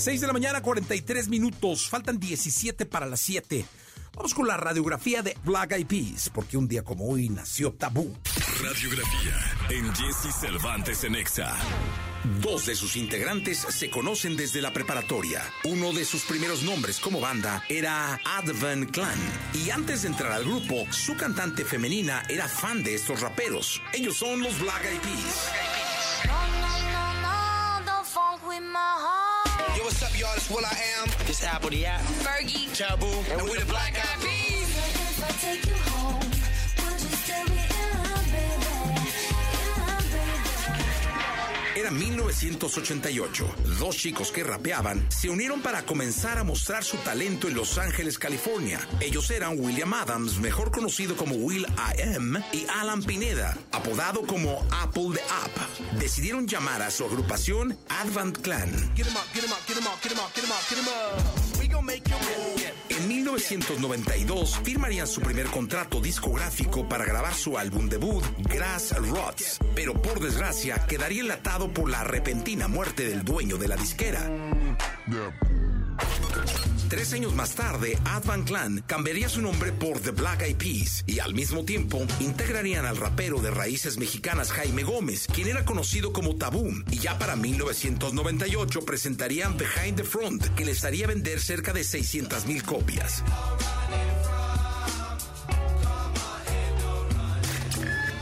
6 de la mañana, 43 minutos. Faltan 17 para las 7. Vamos con la radiografía de Black Eyed Peas, porque un día como hoy nació Tabú. Radiografía en Jesse Cervantes en Exa. Dos de sus integrantes se conocen desde la preparatoria. Uno de sus primeros nombres como banda era Advent Clan. Y antes de entrar al grupo, su cantante femenina era fan de estos raperos. Ellos son los Black Eyed Peas. Yo, what's up, y'all? It's Will I Am. This Apple the App. Fergie. Taboo. And we the Black Era 1988. Dos chicos que rapeaban se unieron para comenzar a mostrar su talento en Los Ángeles, California. Ellos eran William Adams, mejor conocido como Will I Am, y Alan Pineda, apodado como Apple the App. Decidieron llamar a su agrupación Advent Clan. Get up, get up, get up, 1992 firmarían su primer contrato discográfico para grabar su álbum debut, Grass pero por desgracia quedaría enlatado por la repentina muerte del dueño de la disquera. Tres años más tarde, Advan Clan cambiaría su nombre por The Black Eyed Peas y al mismo tiempo integrarían al rapero de raíces mexicanas Jaime Gómez, quien era conocido como Tabú, y ya para 1998 presentarían Behind the Front, que les haría vender cerca de 600 mil copias.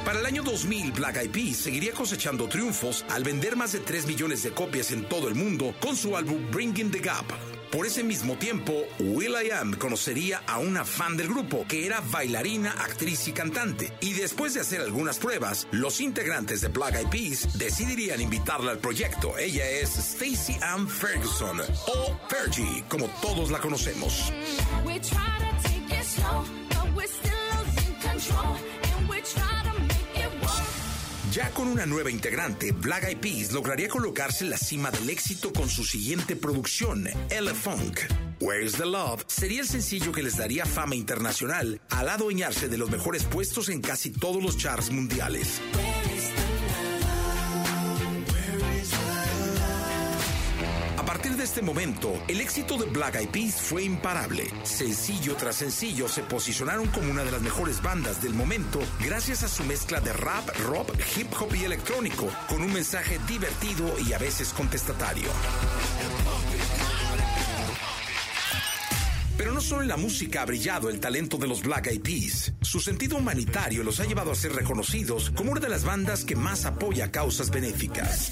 Para el año 2000, Black Eyed Peas seguiría cosechando triunfos al vender más de 3 millones de copias en todo el mundo con su álbum Bringing the Gap. Por ese mismo tiempo, Will.i.am conocería a una fan del grupo que era bailarina, actriz y cantante. Y después de hacer algunas pruebas, los integrantes de Black Eyed Peas decidirían invitarla al proyecto. Ella es Stacey Ann Ferguson, o Fergie, como todos la conocemos. Ya con una nueva integrante, Black Eyed Peas lograría colocarse en la cima del éxito con su siguiente producción, Ella Funk. Where's the Love sería el sencillo que les daría fama internacional al adueñarse de los mejores puestos en casi todos los charts mundiales. Partir de este momento, el éxito de Black Eyed Peas fue imparable. Sencillo tras sencillo se posicionaron como una de las mejores bandas del momento gracias a su mezcla de rap, rock, hip hop y electrónico, con un mensaje divertido y a veces contestatario. Pero no solo en la música ha brillado el talento de los Black Eyed Peas. Su sentido humanitario los ha llevado a ser reconocidos como una de las bandas que más apoya causas benéficas.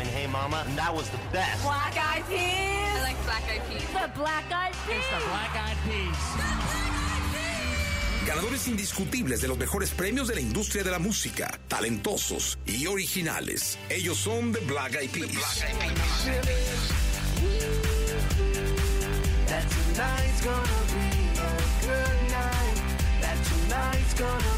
Playing Hey Mama, and that was the best. Black Eyed Peas. I like Black Eyed Peas. The Black Eyed Peas. the Black Eyed Peas. Ganadores indiscutibles de los mejores premios de la industria de la música, talentosos y originales. Ellos son The Black Eyed Peas. That tonight's gonna be a good night. That tonight's gonna